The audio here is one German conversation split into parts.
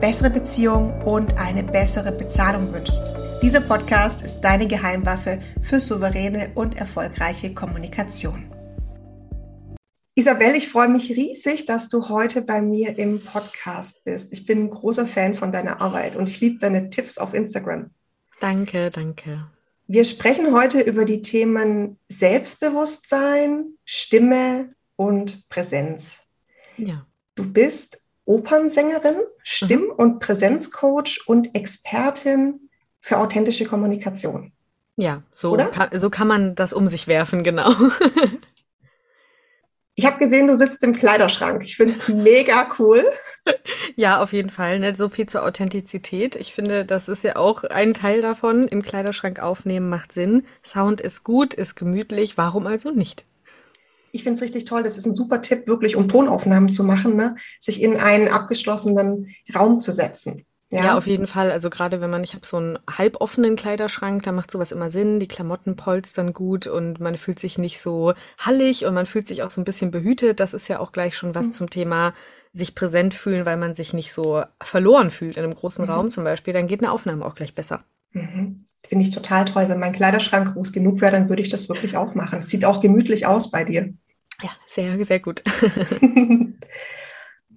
bessere Beziehungen und eine bessere Bezahlung wünschst. Dieser Podcast ist deine Geheimwaffe für souveräne und erfolgreiche Kommunikation. Isabel, ich freue mich riesig, dass du heute bei mir im Podcast bist. Ich bin ein großer Fan von deiner Arbeit und ich liebe deine Tipps auf Instagram. Danke, danke. Wir sprechen heute über die Themen Selbstbewusstsein, Stimme und Präsenz. Ja. Du bist Opernsängerin, Stimm- mhm. und Präsenzcoach und Expertin für authentische Kommunikation. Ja, so, kann, so kann man das um sich werfen, genau. ich habe gesehen, du sitzt im Kleiderschrank. Ich finde es mega cool. Ja, auf jeden Fall. Ne? So viel zur Authentizität. Ich finde, das ist ja auch ein Teil davon. Im Kleiderschrank aufnehmen macht Sinn. Sound ist gut, ist gemütlich. Warum also nicht? Ich finde es richtig toll. Das ist ein super Tipp, wirklich um Tonaufnahmen zu machen, ne? sich in einen abgeschlossenen Raum zu setzen. Ja. ja, auf jeden Fall. Also gerade wenn man, ich habe so einen halboffenen Kleiderschrank, da macht sowas immer Sinn. Die Klamotten polstern gut und man fühlt sich nicht so hallig und man fühlt sich auch so ein bisschen behütet. Das ist ja auch gleich schon was mhm. zum Thema sich präsent fühlen, weil man sich nicht so verloren fühlt in einem großen mhm. Raum zum Beispiel. Dann geht eine Aufnahme auch gleich besser. Mhm. Finde ich total toll. Wenn mein Kleiderschrank groß genug wäre, dann würde ich das wirklich auch machen. Es sieht auch gemütlich aus bei dir. Ja, sehr, sehr gut. ähm,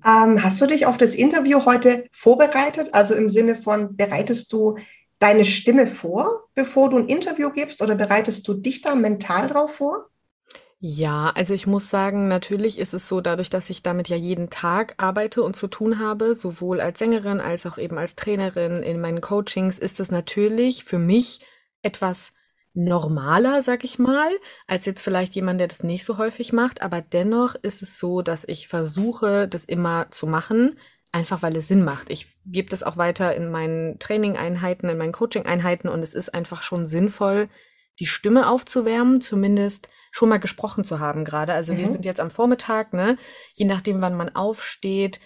hast du dich auf das Interview heute vorbereitet? Also im Sinne von, bereitest du deine Stimme vor, bevor du ein Interview gibst oder bereitest du dich da mental drauf vor? Ja, also ich muss sagen, natürlich ist es so, dadurch, dass ich damit ja jeden Tag arbeite und zu tun habe, sowohl als Sängerin als auch eben als Trainerin in meinen Coachings, ist es natürlich für mich etwas normaler, sag ich mal, als jetzt vielleicht jemand, der das nicht so häufig macht. Aber dennoch ist es so, dass ich versuche, das immer zu machen, einfach weil es Sinn macht. Ich gebe das auch weiter in meinen Training-Einheiten, in meinen Coaching-Einheiten und es ist einfach schon sinnvoll, die Stimme aufzuwärmen, zumindest schon mal gesprochen zu haben gerade. Also mhm. wir sind jetzt am Vormittag, ne? Je nachdem, wann man aufsteht,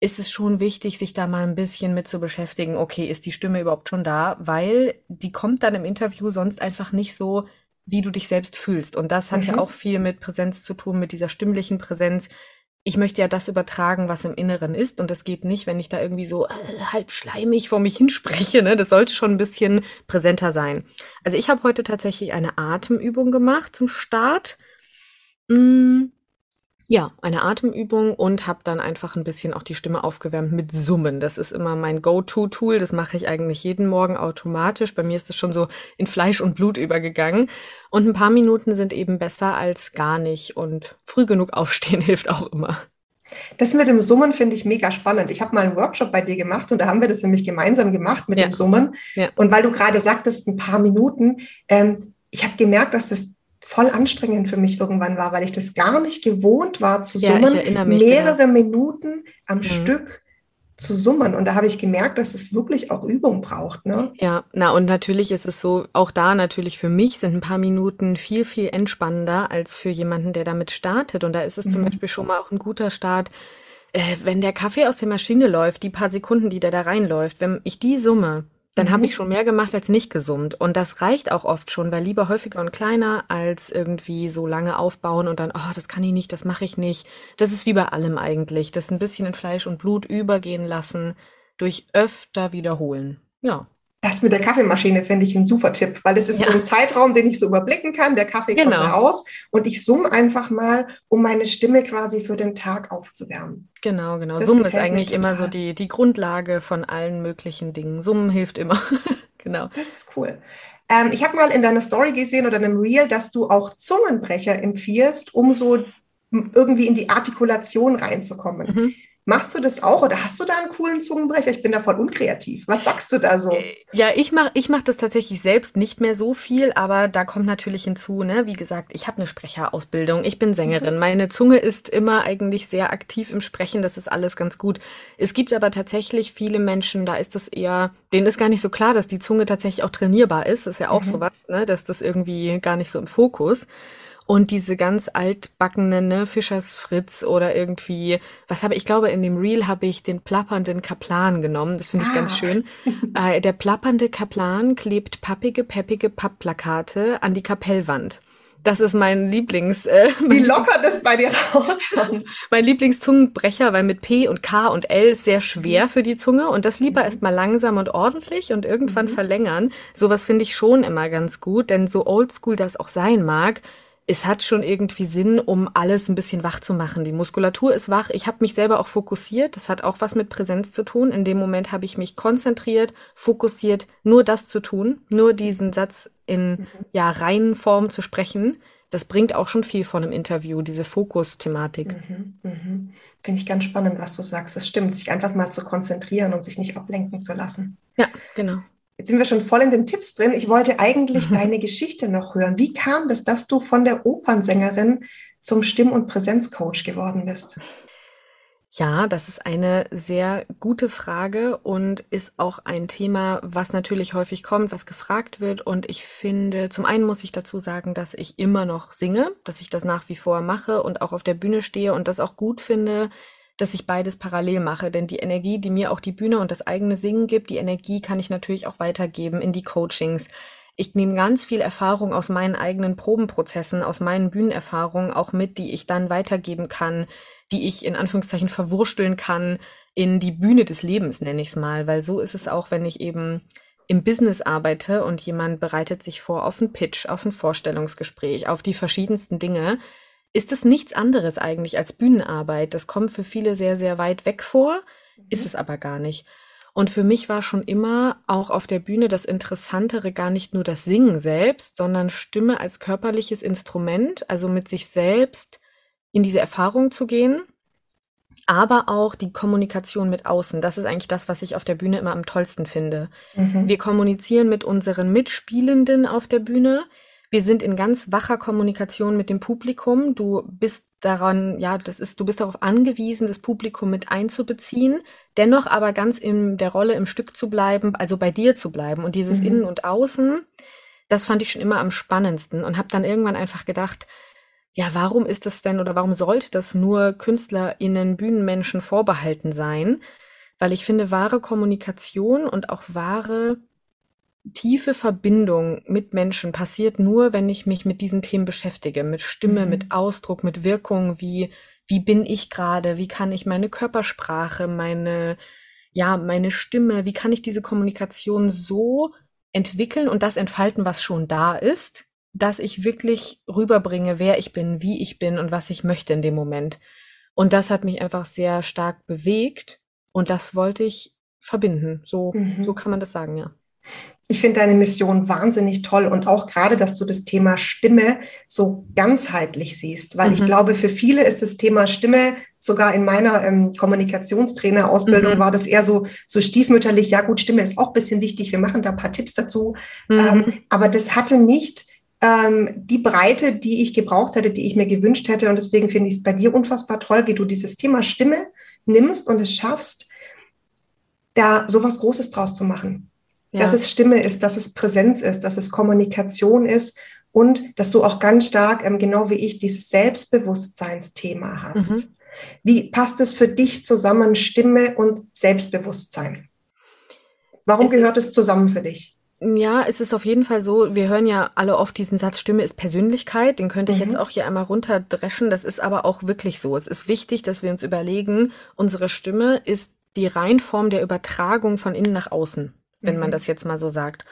ist es schon wichtig, sich da mal ein bisschen mit zu beschäftigen, okay, ist die Stimme überhaupt schon da? Weil die kommt dann im Interview sonst einfach nicht so, wie du dich selbst fühlst. Und das hat mhm. ja auch viel mit Präsenz zu tun, mit dieser stimmlichen Präsenz. Ich möchte ja das übertragen, was im Inneren ist. Und das geht nicht, wenn ich da irgendwie so äh, halb schleimig vor mich hinspreche. Ne? Das sollte schon ein bisschen präsenter sein. Also ich habe heute tatsächlich eine Atemübung gemacht zum Start. Mmh ja, eine Atemübung und habe dann einfach ein bisschen auch die Stimme aufgewärmt mit Summen. Das ist immer mein Go-To-Tool. Das mache ich eigentlich jeden Morgen automatisch. Bei mir ist es schon so in Fleisch und Blut übergegangen. Und ein paar Minuten sind eben besser als gar nicht. Und früh genug aufstehen hilft auch immer. Das mit dem Summen finde ich mega spannend. Ich habe mal einen Workshop bei dir gemacht und da haben wir das nämlich gemeinsam gemacht mit ja. dem Summen. Ja. Und weil du gerade sagtest, ein paar Minuten, ähm, ich habe gemerkt, dass das voll anstrengend für mich irgendwann war, weil ich das gar nicht gewohnt war zu ja, summen, mich, mehrere genau. Minuten am mhm. Stück zu summen. Und da habe ich gemerkt, dass es wirklich auch Übung braucht. Ne? Ja, na und natürlich ist es so, auch da natürlich für mich sind ein paar Minuten viel, viel entspannender als für jemanden, der damit startet. Und da ist es mhm. zum Beispiel schon mal auch ein guter Start, äh, wenn der Kaffee aus der Maschine läuft, die paar Sekunden, die der da reinläuft, wenn ich die summe, dann mhm. habe ich schon mehr gemacht als nicht gesummt. Und das reicht auch oft schon, weil lieber häufiger und kleiner als irgendwie so lange aufbauen und dann, oh, das kann ich nicht, das mache ich nicht. Das ist wie bei allem eigentlich. Das ein bisschen in Fleisch und Blut übergehen lassen durch öfter wiederholen. Ja. Das mit der Kaffeemaschine finde ich ein super Tipp, weil es ist ja. so ein Zeitraum, den ich so überblicken kann. Der Kaffee genau. kommt raus und ich summe einfach mal, um meine Stimme quasi für den Tag aufzuwärmen. Genau, genau. Das Summen ist eigentlich immer so die, die Grundlage von allen möglichen Dingen. Summen hilft immer. genau. Das ist cool. Ähm, ich habe mal in deiner Story gesehen oder in einem Reel, dass du auch Zungenbrecher empfiehlst, um so irgendwie in die Artikulation reinzukommen. Mhm. Machst du das auch oder hast du da einen coolen Zungenbrecher? Ich bin da voll unkreativ. Was sagst du da so? Äh, ja, ich mache ich mach das tatsächlich selbst nicht mehr so viel, aber da kommt natürlich hinzu, ne? Wie gesagt, ich habe eine Sprecherausbildung, ich bin Sängerin. Mhm. Meine Zunge ist immer eigentlich sehr aktiv im Sprechen, das ist alles ganz gut. Es gibt aber tatsächlich viele Menschen, da ist das eher, denen ist gar nicht so klar, dass die Zunge tatsächlich auch trainierbar ist. Das ist ja auch mhm. sowas, ne? Dass das irgendwie gar nicht so im Fokus. Und diese ganz altbackenen, ne, Fischers Fritz oder irgendwie, was habe ich, glaube, in dem Reel habe ich den plappernden Kaplan genommen. Das finde ich ah. ganz schön. Äh, der plappernde Kaplan klebt pappige, peppige Pappplakate an die Kapellwand. Das ist mein Lieblings. Äh, Wie locker das bei dir rauskommt. mein Lieblingszungenbrecher, weil mit P und K und L ist sehr schwer mhm. für die Zunge und das lieber mhm. erstmal langsam und ordentlich und irgendwann mhm. verlängern. Sowas finde ich schon immer ganz gut, denn so oldschool das auch sein mag, es hat schon irgendwie Sinn, um alles ein bisschen wach zu machen. Die Muskulatur ist wach. Ich habe mich selber auch fokussiert. Das hat auch was mit Präsenz zu tun. In dem Moment habe ich mich konzentriert, fokussiert, nur das zu tun, nur diesen Satz in mhm. ja reinen Form zu sprechen. Das bringt auch schon viel von einem Interview, diese Fokusthematik. Mhm, mhm. Finde ich ganz spannend, was du sagst. Es stimmt, sich einfach mal zu konzentrieren und sich nicht ablenken zu lassen. Ja, genau. Jetzt sind wir schon voll in den Tipps drin. Ich wollte eigentlich deine Geschichte noch hören. Wie kam das, dass du von der Opernsängerin zum Stimm- und Präsenzcoach geworden bist? Ja, das ist eine sehr gute Frage und ist auch ein Thema, was natürlich häufig kommt, was gefragt wird. Und ich finde, zum einen muss ich dazu sagen, dass ich immer noch singe, dass ich das nach wie vor mache und auch auf der Bühne stehe und das auch gut finde, dass ich beides parallel mache. Denn die Energie, die mir auch die Bühne und das eigene Singen gibt, die Energie kann ich natürlich auch weitergeben in die Coachings. Ich nehme ganz viel Erfahrung aus meinen eigenen Probenprozessen, aus meinen Bühnenerfahrungen auch mit, die ich dann weitergeben kann, die ich in Anführungszeichen verwursteln kann in die Bühne des Lebens, nenne ich es mal. Weil so ist es auch, wenn ich eben im Business arbeite und jemand bereitet sich vor auf einen Pitch, auf ein Vorstellungsgespräch, auf die verschiedensten Dinge, ist es nichts anderes eigentlich als Bühnenarbeit. Das kommt für viele sehr, sehr weit weg vor, mhm. ist es aber gar nicht. Und für mich war schon immer auch auf der Bühne das Interessantere gar nicht nur das Singen selbst, sondern Stimme als körperliches Instrument, also mit sich selbst in diese Erfahrung zu gehen, aber auch die Kommunikation mit außen. Das ist eigentlich das, was ich auf der Bühne immer am tollsten finde. Mhm. Wir kommunizieren mit unseren Mitspielenden auf der Bühne. Wir sind in ganz wacher Kommunikation mit dem Publikum. Du bist daran, ja, das ist, du bist darauf angewiesen, das Publikum mit einzubeziehen, dennoch aber ganz in der Rolle im Stück zu bleiben, also bei dir zu bleiben. Und dieses mhm. Innen und Außen, das fand ich schon immer am spannendsten und habe dann irgendwann einfach gedacht, ja, warum ist das denn oder warum sollte das nur KünstlerInnen, Bühnenmenschen vorbehalten sein? Weil ich finde, wahre Kommunikation und auch wahre tiefe Verbindung mit Menschen passiert nur, wenn ich mich mit diesen Themen beschäftige, mit Stimme, mhm. mit Ausdruck, mit Wirkung, wie, wie bin ich gerade, wie kann ich meine Körpersprache, meine, ja, meine Stimme, wie kann ich diese Kommunikation so entwickeln und das entfalten, was schon da ist, dass ich wirklich rüberbringe, wer ich bin, wie ich bin und was ich möchte in dem Moment. Und das hat mich einfach sehr stark bewegt und das wollte ich verbinden. So, mhm. so kann man das sagen, ja ich finde deine Mission wahnsinnig toll und auch gerade, dass du das Thema Stimme so ganzheitlich siehst, weil mhm. ich glaube, für viele ist das Thema Stimme sogar in meiner ähm, Kommunikationstrainer-Ausbildung mhm. war das eher so, so stiefmütterlich. Ja gut, Stimme ist auch ein bisschen wichtig. Wir machen da ein paar Tipps dazu. Mhm. Ähm, aber das hatte nicht ähm, die Breite, die ich gebraucht hätte, die ich mir gewünscht hätte. Und deswegen finde ich es bei dir unfassbar toll, wie du dieses Thema Stimme nimmst und es schaffst, da sowas Großes draus zu machen. Ja. Dass es Stimme ist, dass es Präsenz ist, dass es Kommunikation ist und dass du auch ganz stark, ähm, genau wie ich, dieses Selbstbewusstseinsthema hast. Mhm. Wie passt es für dich zusammen, Stimme und Selbstbewusstsein? Warum es gehört es zusammen für dich? Ja, es ist auf jeden Fall so, wir hören ja alle oft diesen Satz, Stimme ist Persönlichkeit, den könnte ich mhm. jetzt auch hier einmal runterdreschen, das ist aber auch wirklich so. Es ist wichtig, dass wir uns überlegen, unsere Stimme ist die Reinform der Übertragung von innen nach außen wenn mhm. man das jetzt mal so sagt.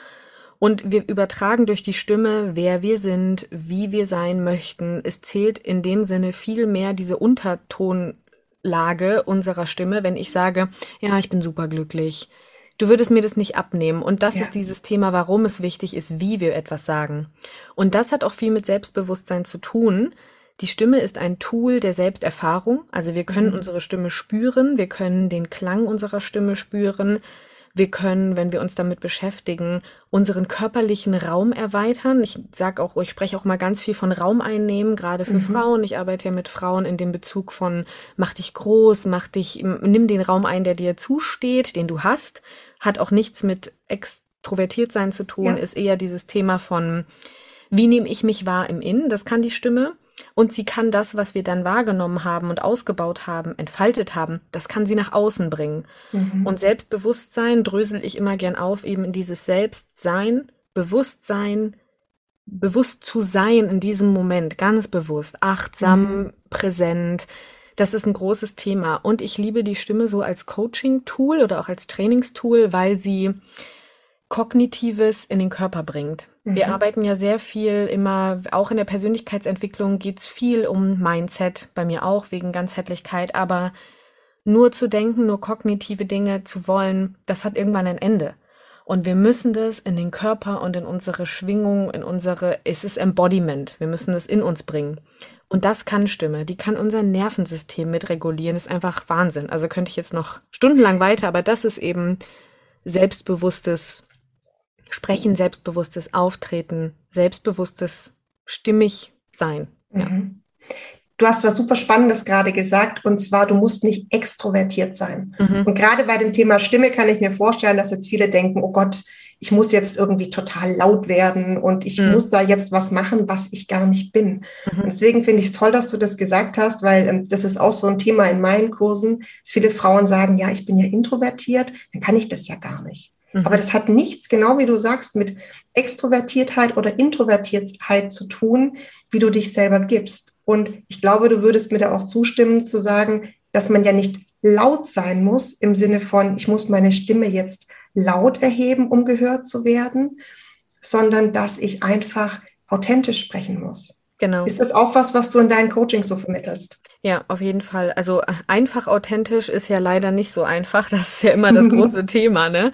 Und wir übertragen durch die Stimme, wer wir sind, wie wir sein möchten. Es zählt in dem Sinne viel mehr diese Untertonlage unserer Stimme, wenn ich sage, ja, ich bin superglücklich. Du würdest mir das nicht abnehmen. Und das ja. ist dieses Thema, warum es wichtig ist, wie wir etwas sagen. Und das hat auch viel mit Selbstbewusstsein zu tun. Die Stimme ist ein Tool der Selbsterfahrung. Also wir können mhm. unsere Stimme spüren, wir können den Klang unserer Stimme spüren. Wir können, wenn wir uns damit beschäftigen, unseren körperlichen Raum erweitern. Ich sage auch, ich spreche auch mal ganz viel von Raum einnehmen, gerade für mhm. Frauen. Ich arbeite ja mit Frauen in dem Bezug von mach dich groß, mach dich, nimm den Raum ein, der dir zusteht, den du hast. Hat auch nichts mit extrovertiert sein zu tun, ja. ist eher dieses Thema von wie nehme ich mich wahr im Innen? Das kann die Stimme. Und sie kann das, was wir dann wahrgenommen haben und ausgebaut haben, entfaltet haben, das kann sie nach außen bringen. Mhm. Und Selbstbewusstsein drösel ich immer gern auf, eben in dieses Selbstsein, Bewusstsein, bewusst zu sein in diesem Moment, ganz bewusst, achtsam, mhm. präsent. Das ist ein großes Thema. Und ich liebe die Stimme so als Coaching-Tool oder auch als Trainingstool, weil sie Kognitives in den Körper bringt. Wir mhm. arbeiten ja sehr viel immer, auch in der Persönlichkeitsentwicklung geht es viel um Mindset, bei mir auch wegen Ganzheitlichkeit, aber nur zu denken, nur kognitive Dinge zu wollen, das hat irgendwann ein Ende. Und wir müssen das in den Körper und in unsere Schwingung, in unsere, es ist Embodiment. Wir müssen das in uns bringen. Und das kann Stimme. Die kann unser Nervensystem mitregulieren. Das ist einfach Wahnsinn. Also könnte ich jetzt noch stundenlang weiter, aber das ist eben selbstbewusstes Sprechen, selbstbewusstes Auftreten, selbstbewusstes stimmig sein. Ja. Mhm. Du hast was super Spannendes gerade gesagt, und zwar, du musst nicht extrovertiert sein. Mhm. Und gerade bei dem Thema Stimme kann ich mir vorstellen, dass jetzt viele denken, oh Gott, ich muss jetzt irgendwie total laut werden und ich mhm. muss da jetzt was machen, was ich gar nicht bin. Mhm. deswegen finde ich es toll, dass du das gesagt hast, weil ähm, das ist auch so ein Thema in meinen Kursen, dass viele Frauen sagen, ja, ich bin ja introvertiert, dann kann ich das ja gar nicht. Mhm. Aber das hat nichts, genau wie du sagst, mit Extrovertiertheit oder Introvertiertheit zu tun, wie du dich selber gibst. Und ich glaube, du würdest mir da auch zustimmen, zu sagen, dass man ja nicht laut sein muss im Sinne von, ich muss meine Stimme jetzt laut erheben, um gehört zu werden, sondern dass ich einfach authentisch sprechen muss. Genau. Ist das auch was, was du in deinen Coachings so vermittelst? Ja, auf jeden Fall. Also einfach authentisch ist ja leider nicht so einfach. Das ist ja immer das große Thema, ne?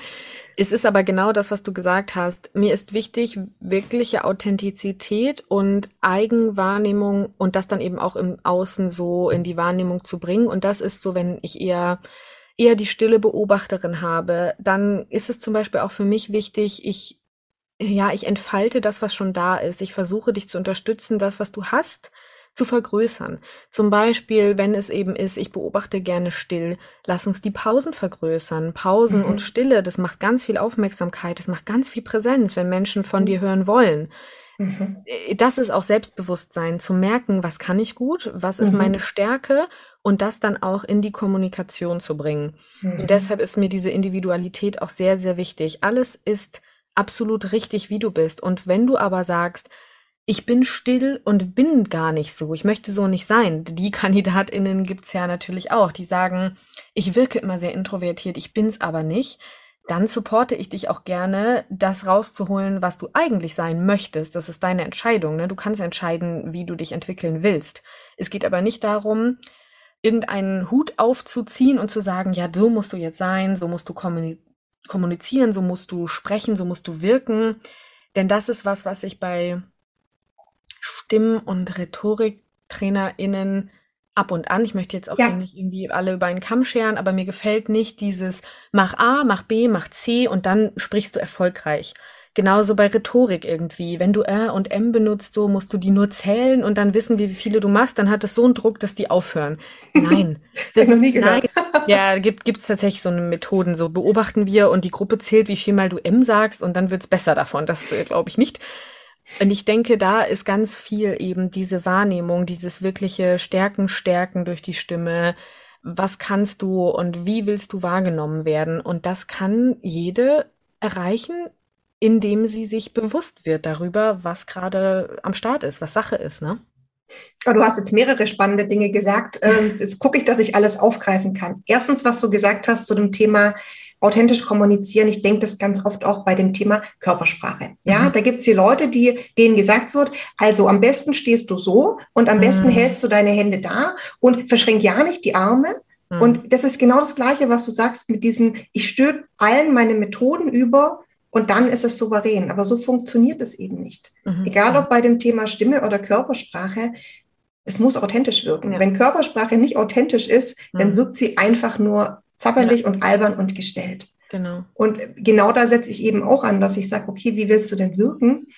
Es ist aber genau das, was du gesagt hast. Mir ist wichtig, wirkliche Authentizität und Eigenwahrnehmung und das dann eben auch im Außen so in die Wahrnehmung zu bringen. Und das ist so, wenn ich eher eher die stille Beobachterin habe, dann ist es zum Beispiel auch für mich wichtig, ich ja, ich entfalte das, was schon da ist. Ich versuche dich zu unterstützen, das, was du hast, zu vergrößern. Zum Beispiel, wenn es eben ist, ich beobachte gerne still, lass uns die Pausen vergrößern. Pausen mhm. und Stille, das macht ganz viel Aufmerksamkeit, das macht ganz viel Präsenz, wenn Menschen von mhm. dir hören wollen. Mhm. Äh, das ist auch Selbstbewusstsein, zu merken, was kann ich gut, was ist mhm. meine Stärke und das dann auch in die Kommunikation zu bringen. Und mhm. deshalb ist mir diese Individualität auch sehr, sehr wichtig. Alles ist absolut richtig, wie du bist. Und wenn du aber sagst, ich bin still und bin gar nicht so. Ich möchte so nicht sein. Die KandidatInnen gibt's ja natürlich auch, die sagen, ich wirke immer sehr introvertiert, ich bin's aber nicht. Dann supporte ich dich auch gerne, das rauszuholen, was du eigentlich sein möchtest. Das ist deine Entscheidung. Ne? Du kannst entscheiden, wie du dich entwickeln willst. Es geht aber nicht darum, irgendeinen Hut aufzuziehen und zu sagen, ja, so musst du jetzt sein, so musst du kommunizieren, so musst du sprechen, so musst du wirken. Denn das ist was, was ich bei Stimm- und RhetoriktrainerInnen ab und an. Ich möchte jetzt auch ja. nicht irgendwie alle über einen Kamm scheren, aber mir gefällt nicht dieses mach A, mach B, mach C und dann sprichst du erfolgreich. Genauso bei Rhetorik irgendwie. Wenn du R und M benutzt, so musst du die nur zählen und dann wissen, wie viele du machst, dann hat das so einen Druck, dass die aufhören. Nein. Das ist, nie nein. Ja, gibt es tatsächlich so eine Methoden. So beobachten wir und die Gruppe zählt, wie viel mal du M sagst und dann wird's besser davon. Das äh, glaube ich nicht. Und ich denke, da ist ganz viel eben diese Wahrnehmung, dieses wirkliche Stärken, Stärken durch die Stimme. Was kannst du und wie willst du wahrgenommen werden? Und das kann jede erreichen, indem sie sich bewusst wird darüber, was gerade am Start ist, was Sache ist, ne? Oh, du hast jetzt mehrere spannende Dinge gesagt. Ähm, jetzt gucke ich, dass ich alles aufgreifen kann. Erstens, was du gesagt hast zu dem Thema authentisch kommunizieren. Ich denke das ganz oft auch bei dem Thema Körpersprache. Ja, mhm. da gibt es die Leute, die, denen gesagt wird, also am besten stehst du so und am mhm. besten hältst du deine Hände da und verschränk ja nicht die Arme. Mhm. Und das ist genau das Gleiche, was du sagst mit diesen, ich stülpe allen meine Methoden über und dann ist es souverän. Aber so funktioniert es eben nicht. Mhm. Egal ob bei dem Thema Stimme oder Körpersprache, Es muss authentisch wirken. Ja. Wenn Körpersprache nicht authentisch ist, dann mhm. wirkt sie einfach nur zappelig ja. und albern und gestellt. Genau. Und genau da setze ich eben auch an, dass ich sage, okay, wie willst du denn wirken?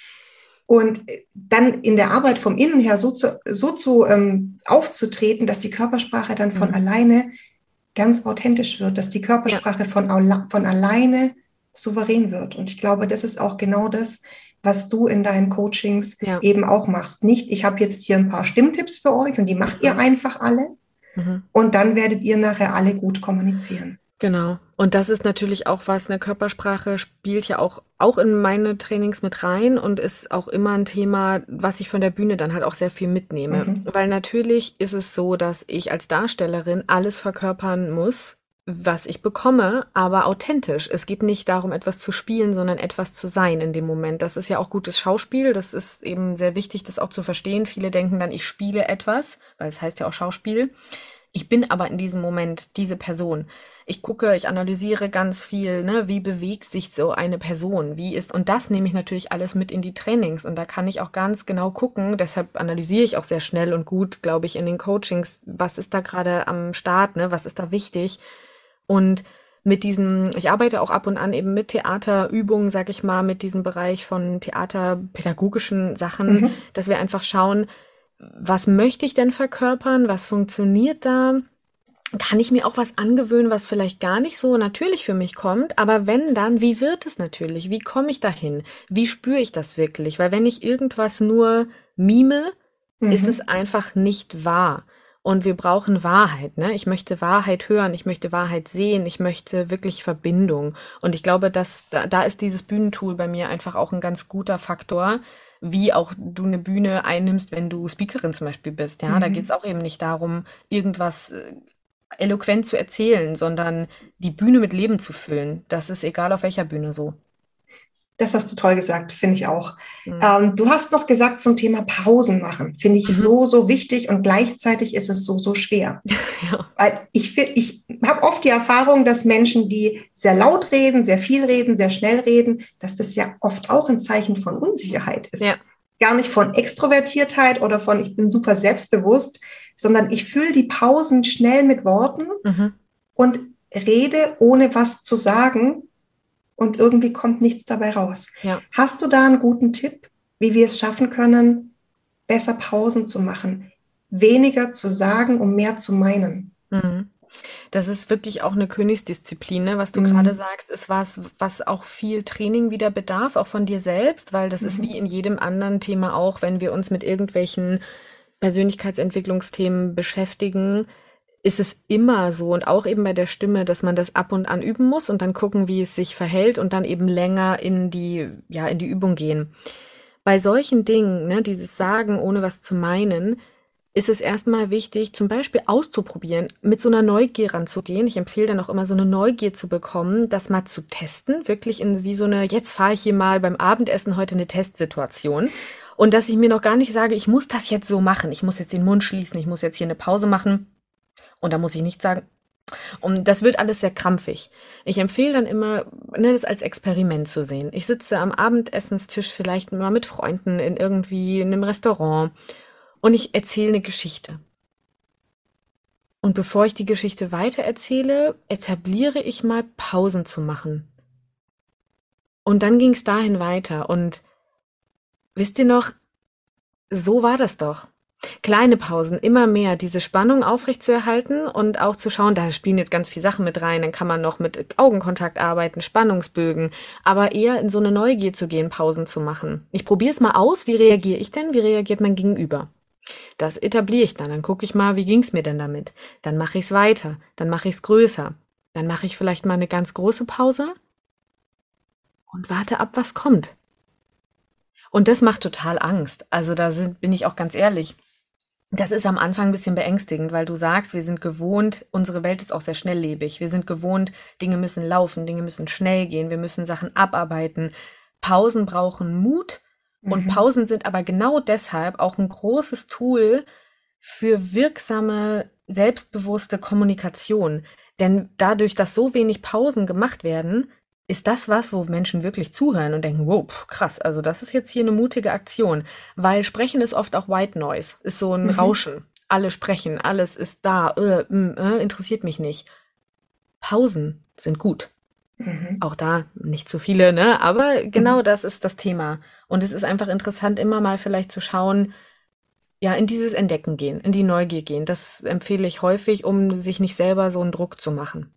Und dann in der Arbeit vom Innen her so zu, so zu ähm, aufzutreten, dass die Körpersprache dann von mhm. alleine ganz authentisch wird, dass die Körpersprache ja. von, von alleine souverän wird. Und ich glaube, das ist auch genau das, was du in deinen Coachings ja. eben auch machst. Nicht, ich habe jetzt hier ein paar Stimmtipps für euch und die macht ihr einfach alle. Mhm. Und dann werdet ihr nachher alle gut kommunizieren. Genau. Und das ist natürlich auch was, eine Körpersprache spielt ja auch, auch in meine Trainings mit rein und ist auch immer ein Thema, was ich von der Bühne dann halt auch sehr viel mitnehme. Mhm. Weil natürlich ist es so, dass ich als Darstellerin alles verkörpern muss, was ich bekomme, aber authentisch. Es geht nicht darum, etwas zu spielen, sondern etwas zu sein in dem Moment. Das ist ja auch gutes Schauspiel. Das ist eben sehr wichtig, das auch zu verstehen. Viele denken dann, ich spiele etwas, weil es heißt ja auch Schauspiel. Ich bin aber in diesem Moment diese Person. Ich gucke, ich analysiere ganz viel, ne, wie bewegt sich so eine Person, wie ist, und das nehme ich natürlich alles mit in die Trainings und da kann ich auch ganz genau gucken, deshalb analysiere ich auch sehr schnell und gut, glaube ich, in den Coachings, was ist da gerade am Start, ne, was ist da wichtig und mit diesem, ich arbeite auch ab und an eben mit Theaterübungen, sag ich mal, mit diesem Bereich von theaterpädagogischen Sachen, mhm. dass wir einfach schauen, was möchte ich denn verkörpern, was funktioniert da, kann ich mir auch was angewöhnen, was vielleicht gar nicht so natürlich für mich kommt, aber wenn dann, wie wird es natürlich? Wie komme ich dahin? Wie spüre ich das wirklich? Weil wenn ich irgendwas nur mime, mhm. ist es einfach nicht wahr. Und wir brauchen Wahrheit, ne? Ich möchte Wahrheit hören, ich möchte Wahrheit sehen, ich möchte wirklich Verbindung. Und ich glaube, dass da, da ist dieses Bühnentool bei mir einfach auch ein ganz guter Faktor, wie auch du eine Bühne einnimmst, wenn du Speakerin zum Beispiel bist. Ja, mhm. da geht es auch eben nicht darum, irgendwas äh, eloquent zu erzählen, sondern die Bühne mit Leben zu füllen. Das ist egal auf welcher Bühne so. Das hast du toll gesagt, finde ich auch. Mhm. Ähm, du hast noch gesagt zum Thema Pausen machen. Finde ich mhm. so, so wichtig und gleichzeitig ist es so, so schwer. Ja. Weil ich, ich habe oft die Erfahrung, dass Menschen, die sehr laut reden, sehr viel reden, sehr schnell reden, dass das ja oft auch ein Zeichen von Unsicherheit ist. Ja. Gar nicht von Extrovertiertheit oder von ich bin super selbstbewusst, sondern ich fülle die Pausen schnell mit Worten mhm. und rede, ohne was zu sagen, und irgendwie kommt nichts dabei raus. Ja. Hast du da einen guten Tipp, wie wir es schaffen können, besser Pausen zu machen, weniger zu sagen, um mehr zu meinen? Mhm. Das ist wirklich auch eine Königsdisziplin, ne? was du mhm. gerade sagst, ist was, was auch viel Training wieder bedarf, auch von dir selbst, weil das mhm. ist wie in jedem anderen Thema auch, wenn wir uns mit irgendwelchen Persönlichkeitsentwicklungsthemen beschäftigen, ist es immer so und auch eben bei der Stimme, dass man das ab und an üben muss und dann gucken, wie es sich verhält und dann eben länger in die, ja, in die Übung gehen. Bei solchen Dingen, ne, dieses Sagen, ohne was zu meinen, ist es erstmal wichtig, zum Beispiel auszuprobieren, mit so einer Neugier ranzugehen. Ich empfehle dann auch immer so eine Neugier zu bekommen, das mal zu testen, wirklich in wie so eine, jetzt fahre ich hier mal beim Abendessen heute eine Testsituation. Und dass ich mir noch gar nicht sage, ich muss das jetzt so machen, ich muss jetzt den Mund schließen, ich muss jetzt hier eine Pause machen und da muss ich nicht sagen, und das wird alles sehr krampfig. Ich empfehle dann immer, ne, das als Experiment zu sehen. Ich sitze am Abendessenstisch vielleicht mal mit Freunden in irgendwie in einem Restaurant und ich erzähle eine Geschichte. Und bevor ich die Geschichte weitererzähle, etabliere ich mal Pausen zu machen. Und dann ging es dahin weiter. Und wisst ihr noch, so war das doch. Kleine Pausen, immer mehr, diese Spannung aufrechtzuerhalten und auch zu schauen, da spielen jetzt ganz viele Sachen mit rein, dann kann man noch mit Augenkontakt arbeiten, Spannungsbögen, aber eher in so eine Neugier zu gehen, Pausen zu machen. Ich probiere es mal aus, wie reagiere ich denn, wie reagiert mein Gegenüber? Das etabliere ich dann, dann gucke ich mal, wie ging es mir denn damit? Dann mache ich es weiter, dann mache ich es größer, dann mache ich vielleicht mal eine ganz große Pause und warte ab, was kommt. Und das macht total Angst. Also da sind, bin ich auch ganz ehrlich. Das ist am Anfang ein bisschen beängstigend, weil du sagst, wir sind gewohnt, unsere Welt ist auch sehr schnelllebig. Wir sind gewohnt, Dinge müssen laufen, Dinge müssen schnell gehen, wir müssen Sachen abarbeiten. Pausen brauchen Mut und mhm. Pausen sind aber genau deshalb auch ein großes Tool für wirksame, selbstbewusste Kommunikation. Denn dadurch, dass so wenig Pausen gemacht werden, ist das was, wo Menschen wirklich zuhören und denken, wow, krass, also das ist jetzt hier eine mutige Aktion. Weil Sprechen ist oft auch White Noise, ist so ein mhm. Rauschen. Alle sprechen, alles ist da, äh, äh, interessiert mich nicht. Pausen sind gut. Mhm. Auch da nicht zu viele, ne? Aber genau mhm. das ist das Thema. Und es ist einfach interessant, immer mal vielleicht zu schauen, ja, in dieses Entdecken gehen, in die Neugier gehen. Das empfehle ich häufig, um sich nicht selber so einen Druck zu machen.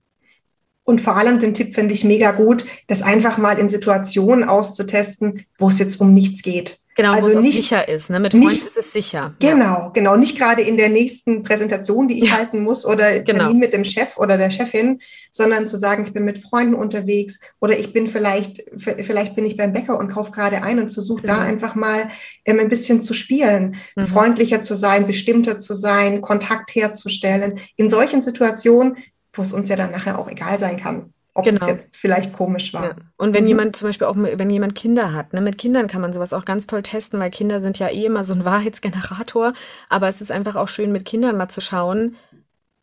Und vor allem den Tipp finde ich mega gut, das einfach mal in Situationen auszutesten, wo es jetzt um nichts geht. Genau, also wo es nicht, sicher ist. Ne? Mit Freunden nicht, ist es sicher. Genau, ja. genau. Nicht gerade in der nächsten Präsentation, die ich ja. halten muss oder genau. Termin mit dem Chef oder der Chefin, sondern zu sagen, ich bin mit Freunden unterwegs oder ich bin vielleicht, vielleicht bin ich beim Bäcker und kaufe gerade ein und versuche genau. da einfach mal ähm, ein bisschen zu spielen, mhm. freundlicher zu sein, bestimmter zu sein, Kontakt herzustellen. In solchen Situationen, wo es uns ja dann nachher auch egal sein kann ob genau. es jetzt vielleicht komisch war. Ja. Und wenn mhm. jemand zum Beispiel auch, wenn jemand Kinder hat, ne, mit Kindern kann man sowas auch ganz toll testen, weil Kinder sind ja eh immer so ein Wahrheitsgenerator. Aber es ist einfach auch schön, mit Kindern mal zu schauen,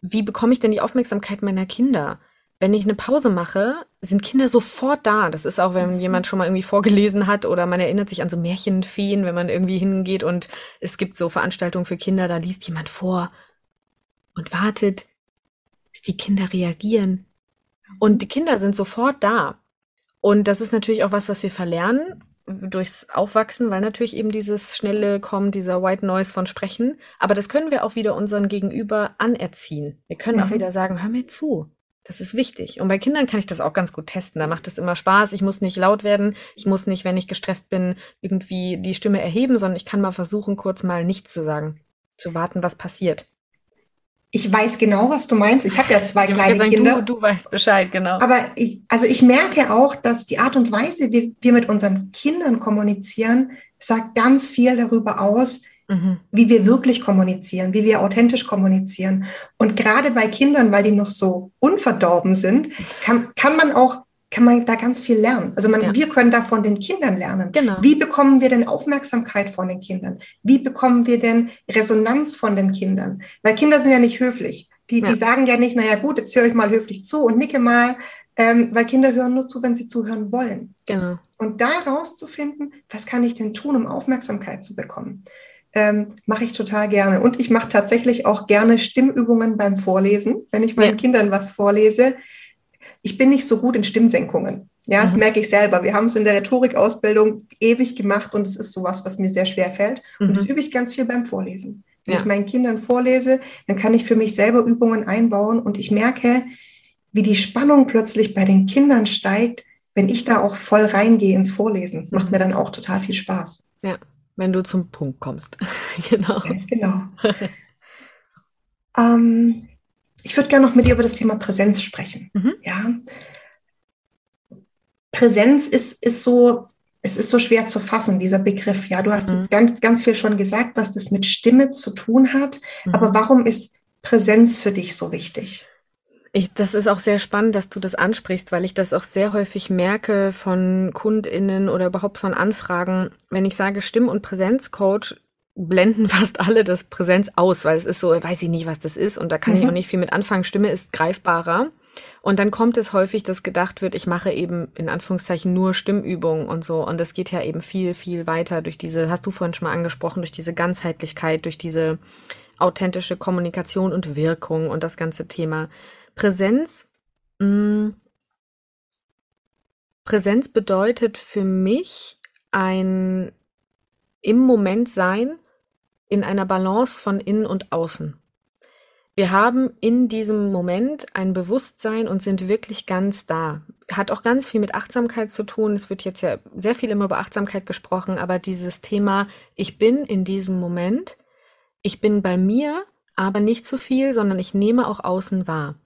wie bekomme ich denn die Aufmerksamkeit meiner Kinder? Wenn ich eine Pause mache, sind Kinder sofort da. Das ist auch, wenn mhm. jemand schon mal irgendwie vorgelesen hat oder man erinnert sich an so Märchenfeen, wenn man irgendwie hingeht und es gibt so Veranstaltungen für Kinder, da liest jemand vor und wartet, die Kinder reagieren und die Kinder sind sofort da. Und das ist natürlich auch was, was wir verlernen durchs Aufwachsen, weil natürlich eben dieses schnelle Kommen, dieser White Noise von Sprechen. Aber das können wir auch wieder unseren Gegenüber anerziehen. Wir können mhm. auch wieder sagen, hör mir zu. Das ist wichtig. Und bei Kindern kann ich das auch ganz gut testen. Da macht es immer Spaß. Ich muss nicht laut werden. Ich muss nicht, wenn ich gestresst bin, irgendwie die Stimme erheben, sondern ich kann mal versuchen, kurz mal nichts zu sagen. Zu warten, was passiert ich weiß genau, was du meinst. Ich habe ja zwei ich kleine gesagt, Kinder. Du, du weißt Bescheid, genau. Aber ich, also ich merke auch, dass die Art und Weise, wie wir mit unseren Kindern kommunizieren, sagt ganz viel darüber aus, mhm. wie wir wirklich kommunizieren, wie wir authentisch kommunizieren. Und gerade bei Kindern, weil die noch so unverdorben sind, kann, kann man auch kann man da ganz viel lernen. Also man, ja. wir können da von den Kindern lernen. Genau. Wie bekommen wir denn Aufmerksamkeit von den Kindern? Wie bekommen wir denn Resonanz von den Kindern? Weil Kinder sind ja nicht höflich. Die, ja. die sagen ja nicht, naja gut, jetzt höre ich mal höflich zu und nicke mal, ähm, weil Kinder hören nur zu, wenn sie zuhören wollen. Genau. Und da rauszufinden, was kann ich denn tun, um Aufmerksamkeit zu bekommen? Ähm, mache ich total gerne. Und ich mache tatsächlich auch gerne Stimmübungen beim Vorlesen, wenn ich meinen ja. Kindern was vorlese ich bin nicht so gut in Stimmsenkungen. Ja, das mhm. merke ich selber. Wir haben es in der Rhetorikausbildung ewig gemacht und es ist sowas, was mir sehr schwer fällt. Mhm. Und das übe ich ganz viel beim Vorlesen. Wenn ja. ich meinen Kindern vorlese, dann kann ich für mich selber Übungen einbauen und ich merke, wie die Spannung plötzlich bei den Kindern steigt, wenn ich da auch voll reingehe ins Vorlesen. Das macht mhm. mir dann auch total viel Spaß. Ja, wenn du zum Punkt kommst. genau. Ganz genau. ähm, ich würde gerne noch mit dir über das Thema Präsenz sprechen. Mhm. Ja. Präsenz ist, ist so, es ist so schwer zu fassen, dieser Begriff. Ja, du hast mhm. jetzt ganz, ganz viel schon gesagt, was das mit Stimme zu tun hat. Mhm. Aber warum ist Präsenz für dich so wichtig? Ich, das ist auch sehr spannend, dass du das ansprichst, weil ich das auch sehr häufig merke von KundInnen oder überhaupt von Anfragen. Wenn ich sage Stimm- und Präsenzcoach, blenden fast alle das Präsenz aus, weil es ist so, weiß ich nicht, was das ist und da kann mhm. ich auch nicht viel mit anfangen. Stimme ist greifbarer. Und dann kommt es häufig, dass gedacht wird, ich mache eben in Anführungszeichen nur Stimmübungen und so. Und das geht ja eben viel, viel weiter durch diese, hast du vorhin schon mal angesprochen, durch diese Ganzheitlichkeit, durch diese authentische Kommunikation und Wirkung und das ganze Thema. Präsenz, mh, mm, Präsenz bedeutet für mich ein im Moment sein, in einer Balance von innen und außen. Wir haben in diesem Moment ein Bewusstsein und sind wirklich ganz da. Hat auch ganz viel mit Achtsamkeit zu tun. Es wird jetzt ja sehr viel immer über Achtsamkeit gesprochen, aber dieses Thema, ich bin in diesem Moment, ich bin bei mir, aber nicht zu viel, sondern ich nehme auch außen wahr.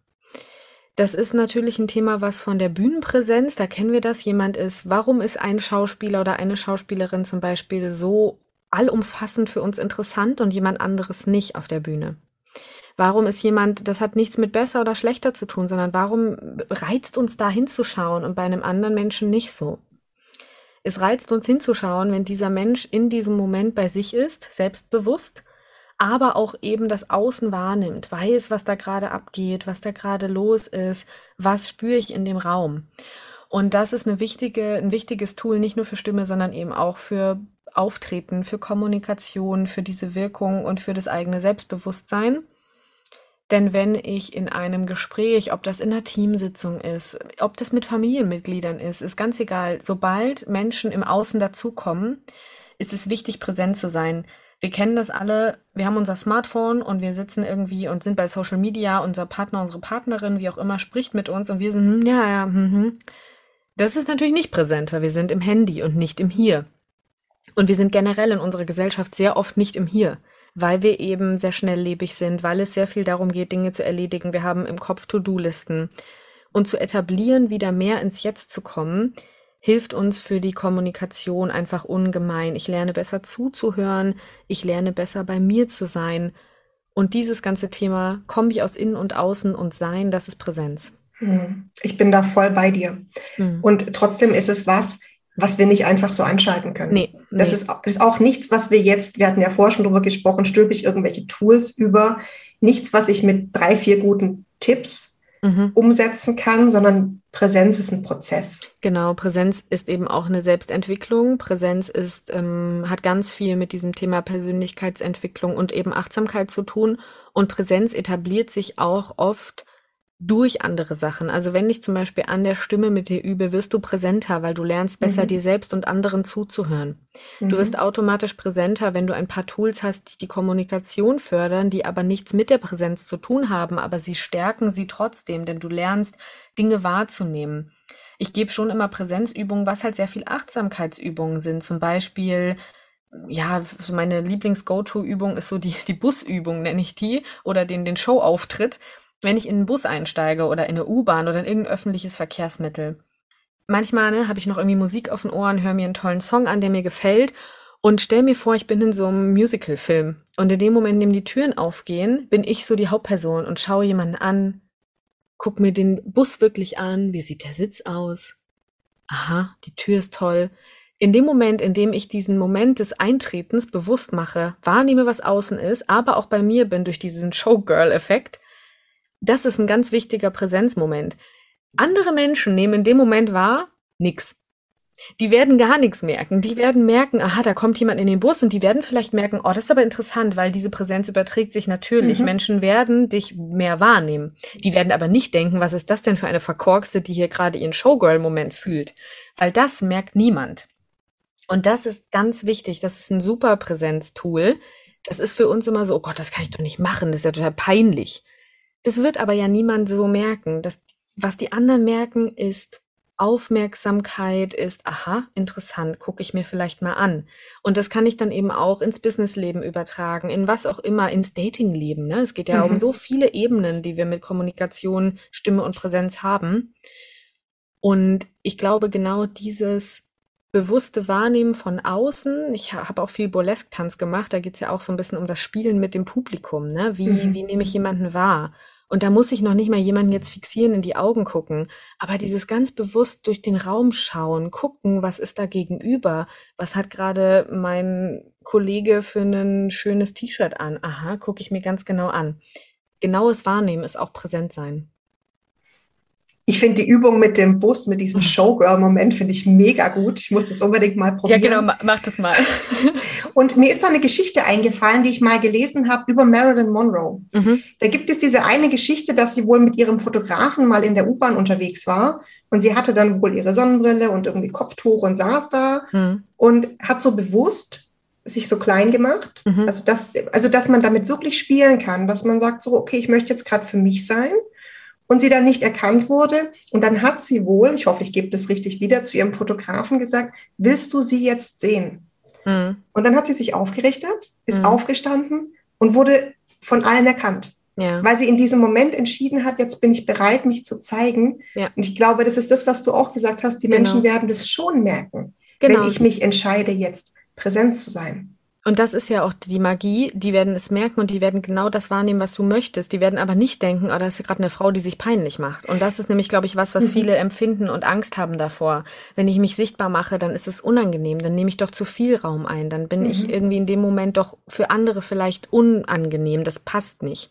Das ist natürlich ein Thema, was von der Bühnenpräsenz, da kennen wir das, jemand ist, warum ist ein Schauspieler oder eine Schauspielerin zum Beispiel so allumfassend für uns interessant und jemand anderes nicht auf der Bühne? Warum ist jemand, das hat nichts mit besser oder schlechter zu tun, sondern warum reizt uns da hinzuschauen und bei einem anderen Menschen nicht so? Es reizt uns hinzuschauen, wenn dieser Mensch in diesem Moment bei sich ist, selbstbewusst, aber auch eben das Außen wahrnimmt, weiß, was da gerade abgeht, was da gerade los ist, was spüre ich in dem Raum. Und das ist eine wichtige, ein wichtiges Tool, nicht nur für Stimme, sondern eben auch für Auftreten, für Kommunikation, für diese Wirkung und für das eigene Selbstbewusstsein. Denn wenn ich in einem Gespräch, ob das in einer Teamsitzung ist, ob das mit Familienmitgliedern ist, ist ganz egal. Sobald Menschen im Außen dazukommen, ist es wichtig, präsent zu sein. Wir kennen das alle. Wir haben unser Smartphone und wir sitzen irgendwie und sind bei Social Media. Unser Partner, unsere Partnerin, wie auch immer, spricht mit uns und wir sind, hm, ja, ja, hm, hm. Das ist natürlich nicht präsent, weil wir sind im Handy und nicht im Hier. Und wir sind generell in unserer Gesellschaft sehr oft nicht im Hier weil wir eben sehr schnelllebig sind, weil es sehr viel darum geht, Dinge zu erledigen. Wir haben im Kopf To-Do-Listen. Und zu etablieren, wieder mehr ins Jetzt zu kommen, hilft uns für die Kommunikation einfach ungemein. Ich lerne besser zuzuhören, ich lerne besser bei mir zu sein. Und dieses ganze Thema Kombi aus Innen und Außen und Sein, das ist Präsenz. Hm. Ich bin da voll bei dir. Mhm. Und trotzdem ist es was, was wir nicht einfach so anschalten können. Nee, nee. Das, ist, ist auch nichts, was wir jetzt, wir hatten ja vorher schon drüber gesprochen, stülpe ich irgendwelche Tools über, nichts, was ich mit drei, vier guten Tipps mhm. umsetzen kann, sondern Präsenz ist ein Prozess. Genau, Präsenz ist eben auch eine Selbstentwicklung. Präsenz ist, ähm, hat ganz viel mit diesem Thema Persönlichkeitsentwicklung und eben Achtsamkeit zu tun. Und Präsenz etabliert sich auch oft durch andere Sachen. Also wenn ich zum Beispiel an der Stimme mit dir übe, wirst du präsenter, weil du lernst besser mhm. dir selbst und anderen zuzuhören. Mhm. Du wirst automatisch präsenter, wenn du ein paar Tools hast, die die Kommunikation fördern, die aber nichts mit der Präsenz zu tun haben, aber sie stärken sie trotzdem, denn du lernst Dinge wahrzunehmen. Ich gebe schon immer Präsenzübungen, was halt sehr viel Achtsamkeitsübungen sind. Zum Beispiel ja, so meine Lieblings-Go-To-Übung ist so die, die Busübung, nenne ich die, oder den, den Showauftritt wenn ich in einen Bus einsteige oder in eine U-Bahn oder in irgendein öffentliches Verkehrsmittel. Manchmal ne, habe ich noch irgendwie Musik auf den Ohren, höre mir einen tollen Song an, der mir gefällt und stell mir vor, ich bin in so einem Musical-Film. Und in dem Moment, in dem die Türen aufgehen, bin ich so die Hauptperson und schaue jemanden an, guck mir den Bus wirklich an, wie sieht der Sitz aus? Aha, die Tür ist toll. In dem Moment, in dem ich diesen Moment des Eintretens bewusst mache, wahrnehme, was außen ist, aber auch bei mir bin durch diesen Showgirl-Effekt, das ist ein ganz wichtiger Präsenzmoment. Andere Menschen nehmen in dem Moment wahr, nix. Die werden gar nichts merken. Die werden merken, aha, da kommt jemand in den Bus und die werden vielleicht merken, oh, das ist aber interessant, weil diese Präsenz überträgt sich natürlich. Mhm. Menschen werden dich mehr wahrnehmen. Die werden aber nicht denken, was ist das denn für eine Verkorkste, die hier gerade ihren Showgirl-Moment fühlt. Weil das merkt niemand. Und das ist ganz wichtig. Das ist ein super Präsenztool. Das ist für uns immer so, oh Gott, das kann ich doch nicht machen. Das ist ja total peinlich. Das wird aber ja niemand so merken. Das, was die anderen merken, ist Aufmerksamkeit, ist, aha, interessant, gucke ich mir vielleicht mal an. Und das kann ich dann eben auch ins Businessleben übertragen, in was auch immer, ins Datingleben. Ne? Es geht ja mhm. um so viele Ebenen, die wir mit Kommunikation, Stimme und Präsenz haben. Und ich glaube, genau dieses bewusste Wahrnehmen von außen. Ich habe auch viel Burlesque-Tanz gemacht. Da geht es ja auch so ein bisschen um das Spielen mit dem Publikum. Ne? Wie, mhm. wie nehme ich jemanden wahr? Und da muss ich noch nicht mal jemanden jetzt fixieren, in die Augen gucken. Aber dieses ganz bewusst durch den Raum schauen, gucken, was ist da gegenüber? Was hat gerade mein Kollege für ein schönes T-Shirt an? Aha, gucke ich mir ganz genau an. Genaues Wahrnehmen ist auch präsent sein. Ich finde die Übung mit dem Bus, mit diesem Showgirl-Moment, finde ich mega gut. Ich muss das unbedingt mal probieren. Ja, genau, mach das mal. Und mir ist da eine Geschichte eingefallen, die ich mal gelesen habe über Marilyn Monroe. Mhm. Da gibt es diese eine Geschichte, dass sie wohl mit ihrem Fotografen mal in der U-Bahn unterwegs war. Und sie hatte dann wohl ihre Sonnenbrille und irgendwie Kopftuch und saß da mhm. und hat so bewusst sich so klein gemacht. Mhm. Also, dass, also, dass man damit wirklich spielen kann, dass man sagt so, okay, ich möchte jetzt gerade für mich sein und sie dann nicht erkannt wurde. Und dann hat sie wohl, ich hoffe, ich gebe das richtig wieder, zu ihrem Fotografen gesagt, willst du sie jetzt sehen? Mhm. Und dann hat sie sich aufgerichtet, ist mhm. aufgestanden und wurde von allen erkannt. Ja. Weil sie in diesem Moment entschieden hat, jetzt bin ich bereit, mich zu zeigen. Ja. Und ich glaube, das ist das, was du auch gesagt hast. Die genau. Menschen werden das schon merken, genau. wenn ich mich entscheide, jetzt präsent zu sein. Und das ist ja auch die Magie, die werden es merken und die werden genau das wahrnehmen, was du möchtest. Die werden aber nicht denken, oh, da ist gerade eine Frau, die sich peinlich macht. Und das ist nämlich, glaube ich, was, was mhm. viele empfinden und Angst haben davor. Wenn ich mich sichtbar mache, dann ist es unangenehm, dann nehme ich doch zu viel Raum ein, dann bin mhm. ich irgendwie in dem Moment doch für andere vielleicht unangenehm, das passt nicht.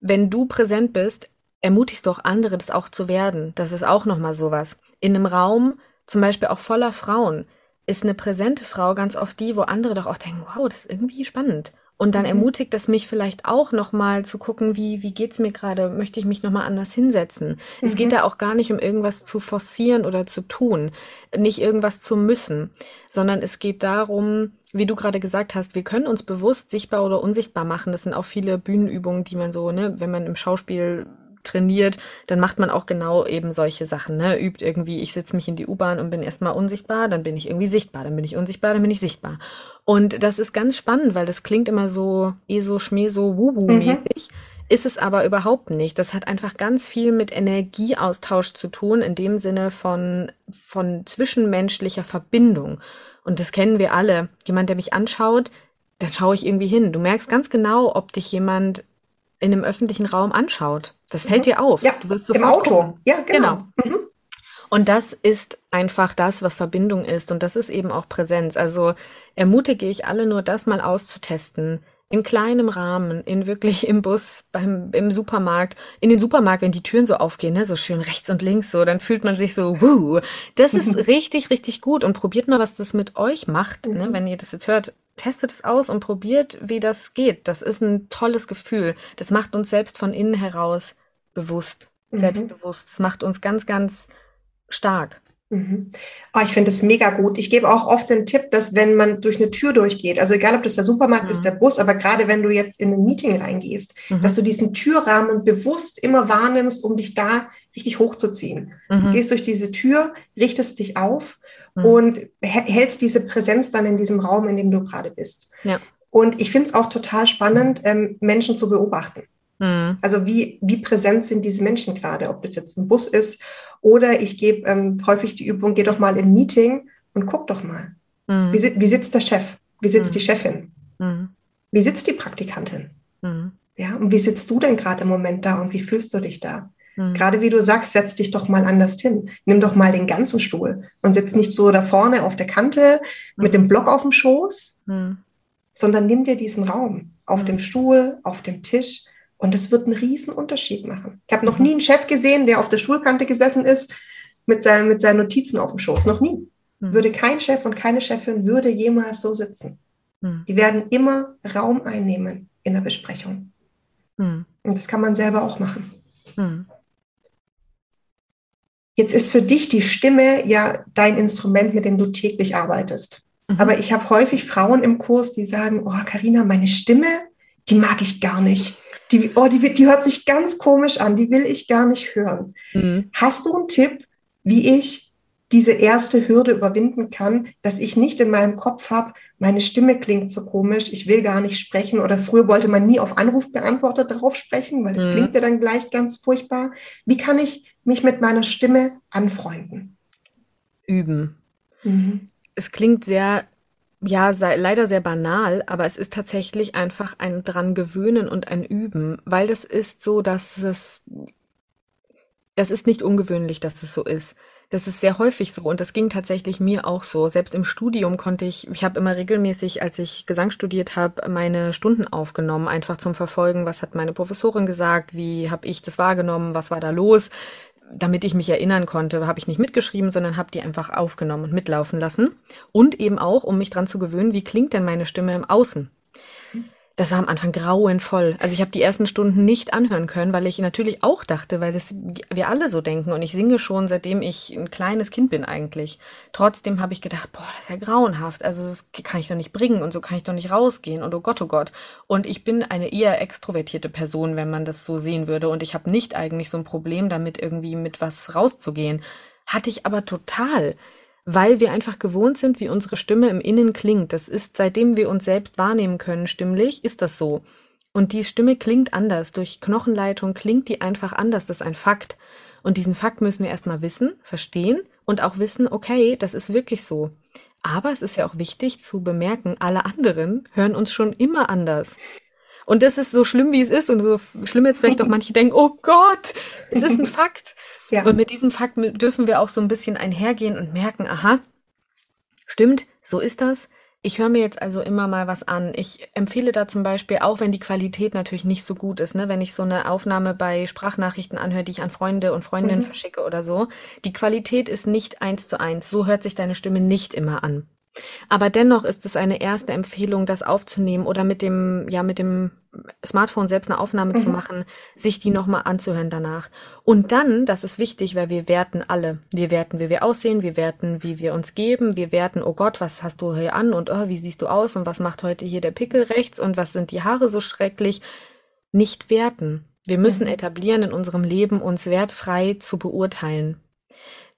Wenn du präsent bist, ermutigst du auch andere, das auch zu werden. Das ist auch nochmal sowas. In einem Raum, zum Beispiel auch voller Frauen, ist eine präsente Frau ganz oft die, wo andere doch auch denken, wow, das ist irgendwie spannend. Und dann mhm. ermutigt es mich vielleicht auch nochmal zu gucken, wie, wie geht's mir gerade? Möchte ich mich nochmal anders hinsetzen? Mhm. Es geht mhm. da auch gar nicht um irgendwas zu forcieren oder zu tun, nicht irgendwas zu müssen, sondern es geht darum, wie du gerade gesagt hast, wir können uns bewusst sichtbar oder unsichtbar machen. Das sind auch viele Bühnenübungen, die man so, ne, wenn man im Schauspiel trainiert, dann macht man auch genau eben solche Sachen, ne? Übt irgendwie, ich setze mich in die U-Bahn und bin erstmal unsichtbar, dann bin ich irgendwie sichtbar, dann bin ich unsichtbar, dann bin ich sichtbar. Und das ist ganz spannend, weil das klingt immer so eso, schmeso, wubu-mäßig. Mhm. Ist es aber überhaupt nicht. Das hat einfach ganz viel mit Energieaustausch zu tun, in dem Sinne von, von zwischenmenschlicher Verbindung. Und das kennen wir alle. Jemand, der mich anschaut, dann schaue ich irgendwie hin. Du merkst ganz genau, ob dich jemand in einem öffentlichen Raum anschaut. Das fällt mhm. dir auf. Ja, du wirst sofort im Auto. Gucken. Ja, genau. genau. Mhm. Und das ist einfach das, was Verbindung ist. Und das ist eben auch Präsenz. Also ermutige ich alle nur, das mal auszutesten. In kleinem Rahmen, in wirklich im Bus, beim, im Supermarkt, in den Supermarkt, wenn die Türen so aufgehen, ne, so schön rechts und links, so, dann fühlt man sich so, wuh. Das ist richtig, richtig gut. Und probiert mal, was das mit euch macht. Ne? Mhm. Wenn ihr das jetzt hört, testet es aus und probiert, wie das geht. Das ist ein tolles Gefühl. Das macht uns selbst von innen heraus bewusst, mhm. selbstbewusst. Das macht uns ganz, ganz stark. Mhm. Oh, ich finde es mega gut. Ich gebe auch oft den Tipp, dass wenn man durch eine Tür durchgeht, also egal ob das der Supermarkt mhm. ist, der Bus, aber gerade wenn du jetzt in ein Meeting reingehst, mhm. dass du diesen Türrahmen bewusst immer wahrnimmst, um dich da richtig hochzuziehen. Du mhm. gehst durch diese Tür, richtest dich auf mhm. und hältst diese Präsenz dann in diesem Raum, in dem du gerade bist. Ja. Und ich finde es auch total spannend, ähm, Menschen zu beobachten. Mhm. Also wie, wie präsent sind diese Menschen gerade, ob das jetzt ein Bus ist oder ich gebe ähm, häufig die Übung, geh doch mal in ein Meeting und guck doch mal. Mhm. Wie, wie, sitzt der Chef? Wie sitzt mhm. die Chefin? Mhm. Wie sitzt die Praktikantin? Ja, und wie sitzt du denn gerade im Moment da und wie fühlst du dich da? Mhm. Gerade wie du sagst, setz dich doch mal anders hin. Nimm doch mal den ganzen Stuhl und sitz nicht so da vorne auf der Kante mit dem Block auf dem Schoß, sondern nimm dir diesen Raum auf dem Stuhl, auf dem Tisch und das wird einen riesen Unterschied machen. Ich habe noch nie einen Chef gesehen, der auf der Stuhlkante gesessen ist mit, seinen, mit seinen Notizen auf dem Schoß. Noch nie. Mhm. Würde kein Chef und keine Chefin würde jemals so sitzen. Mhm. Die werden immer Raum einnehmen in der Besprechung. Mhm. Und das kann man selber auch machen. Hm. Jetzt ist für dich die Stimme ja dein Instrument, mit dem du täglich arbeitest. Mhm. Aber ich habe häufig Frauen im Kurs, die sagen, oh, Karina, meine Stimme, die mag ich gar nicht die, oh, die, die hört sich ganz komisch an, die will ich gar nicht hören. Mhm. Hast du einen Tipp, wie ich diese erste Hürde überwinden kann, dass ich nicht in meinem Kopf habe, meine Stimme klingt so komisch, ich will gar nicht sprechen oder früher wollte man nie auf Anrufbeantworter drauf sprechen, weil es mhm. klingt ja dann gleich ganz furchtbar. Wie kann ich mich mit meiner Stimme anfreunden? Üben. Mhm. Es klingt sehr ja, sei, leider sehr banal, aber es ist tatsächlich einfach ein dran gewöhnen und ein Üben, weil das ist so, dass es, das ist nicht ungewöhnlich, dass es so ist. Das ist sehr häufig so und das ging tatsächlich mir auch so. Selbst im Studium konnte ich, ich habe immer regelmäßig, als ich Gesang studiert habe, meine Stunden aufgenommen, einfach zum Verfolgen, was hat meine Professorin gesagt, wie habe ich das wahrgenommen, was war da los damit ich mich erinnern konnte, habe ich nicht mitgeschrieben, sondern habe die einfach aufgenommen und mitlaufen lassen. Und eben auch, um mich dran zu gewöhnen, wie klingt denn meine Stimme im Außen? Das war am Anfang grauenvoll. Also ich habe die ersten Stunden nicht anhören können, weil ich natürlich auch dachte, weil das wir alle so denken und ich singe schon seitdem ich ein kleines Kind bin eigentlich. Trotzdem habe ich gedacht, boah, das ist ja grauenhaft. Also das kann ich doch nicht bringen und so kann ich doch nicht rausgehen und oh Gott, oh Gott. Und ich bin eine eher extrovertierte Person, wenn man das so sehen würde und ich habe nicht eigentlich so ein Problem damit irgendwie mit was rauszugehen. Hatte ich aber total weil wir einfach gewohnt sind, wie unsere Stimme im Innen klingt. Das ist, seitdem wir uns selbst wahrnehmen können, stimmlich, ist das so. Und die Stimme klingt anders. Durch Knochenleitung klingt die einfach anders. Das ist ein Fakt. Und diesen Fakt müssen wir erstmal wissen, verstehen und auch wissen, okay, das ist wirklich so. Aber es ist ja auch wichtig zu bemerken, alle anderen hören uns schon immer anders. Und das ist so schlimm, wie es ist und so schlimm jetzt vielleicht auch manche denken, oh Gott, es ist ein Fakt. Ja. Und mit diesem Fakt dürfen wir auch so ein bisschen einhergehen und merken, aha, stimmt, so ist das. Ich höre mir jetzt also immer mal was an. Ich empfehle da zum Beispiel, auch wenn die Qualität natürlich nicht so gut ist, ne, wenn ich so eine Aufnahme bei Sprachnachrichten anhöre, die ich an Freunde und Freundinnen mhm. verschicke oder so, die Qualität ist nicht eins zu eins. So hört sich deine Stimme nicht immer an. Aber dennoch ist es eine erste Empfehlung, das aufzunehmen oder mit dem, ja, mit dem Smartphone selbst eine Aufnahme mhm. zu machen, sich die nochmal anzuhören danach. Und dann, das ist wichtig, weil wir werten alle. Wir werten, wie wir aussehen, wir werten, wie wir uns geben, wir werten, oh Gott, was hast du hier an und oh, wie siehst du aus und was macht heute hier der Pickel rechts und was sind die Haare so schrecklich. Nicht werten. Wir müssen mhm. etablieren in unserem Leben, uns wertfrei zu beurteilen.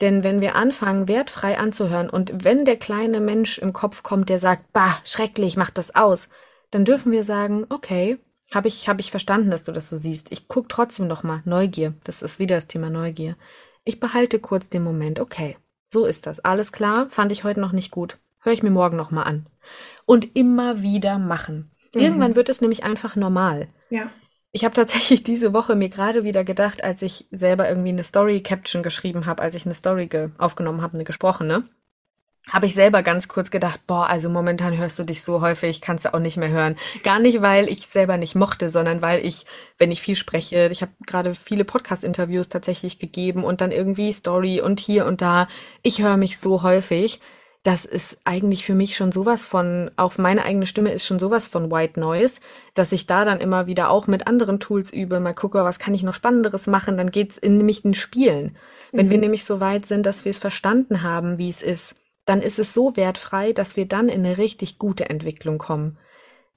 Denn wenn wir anfangen, wertfrei anzuhören und wenn der kleine Mensch im Kopf kommt, der sagt, bah, schrecklich, mach das aus, dann dürfen wir sagen, okay, habe ich, hab ich verstanden, dass du das so siehst. Ich gucke trotzdem noch mal. Neugier. Das ist wieder das Thema Neugier. Ich behalte kurz den Moment. Okay, so ist das. Alles klar, fand ich heute noch nicht gut. Höre ich mir morgen noch mal an. Und immer wieder machen. Mhm. Irgendwann wird es nämlich einfach normal. Ja. Ich habe tatsächlich diese Woche mir gerade wieder gedacht, als ich selber irgendwie eine Story-Caption geschrieben habe, als ich eine Story aufgenommen habe, eine gesprochene, habe ich selber ganz kurz gedacht, boah, also momentan hörst du dich so häufig, kannst du auch nicht mehr hören. Gar nicht, weil ich selber nicht mochte, sondern weil ich, wenn ich viel spreche, ich habe gerade viele Podcast-Interviews tatsächlich gegeben und dann irgendwie Story und hier und da, ich höre mich so häufig, das ist eigentlich für mich schon sowas von, auch meine eigene Stimme ist schon sowas von White Noise, dass ich da dann immer wieder auch mit anderen Tools übe, mal gucke, was kann ich noch Spannenderes machen, dann geht's in nämlich in Spielen. Wenn mhm. wir nämlich so weit sind, dass wir es verstanden haben, wie es ist, dann ist es so wertfrei, dass wir dann in eine richtig gute Entwicklung kommen.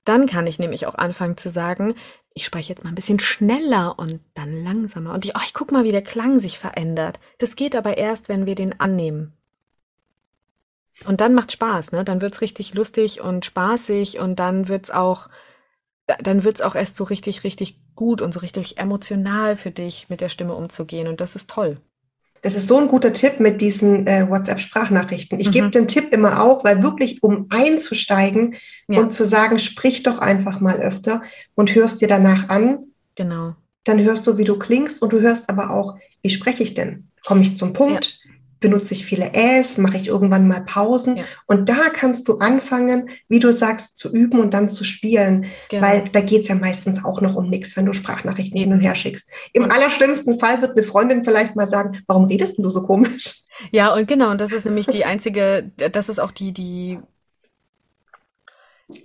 Dann kann ich nämlich auch anfangen zu sagen, ich spreche jetzt mal ein bisschen schneller und dann langsamer. Und ich, oh, ich guck mal, wie der Klang sich verändert. Das geht aber erst, wenn wir den annehmen. Und dann macht Spaß, ne? Dann wird's richtig lustig und spaßig und dann wird's auch, dann wird's auch erst so richtig, richtig gut und so richtig emotional für dich, mit der Stimme umzugehen. Und das ist toll. Das ist so ein guter Tipp mit diesen äh, WhatsApp-Sprachnachrichten. Ich mhm. gebe den Tipp immer auch, weil wirklich, um einzusteigen ja. und zu sagen, sprich doch einfach mal öfter und hörst dir danach an. Genau. Dann hörst du, wie du klingst und du hörst aber auch, wie spreche ich denn? Komme ich zum Punkt? Benutze ich viele Äs, mache ich irgendwann mal Pausen. Ja. Und da kannst du anfangen, wie du sagst, zu üben und dann zu spielen. Genau. Weil da geht es ja meistens auch noch um nichts, wenn du Sprachnachrichten hin und her schickst. Im und allerschlimmsten Fall wird eine Freundin vielleicht mal sagen, warum redest du so komisch? Ja, und genau, und das ist nämlich die einzige, das ist auch die, die,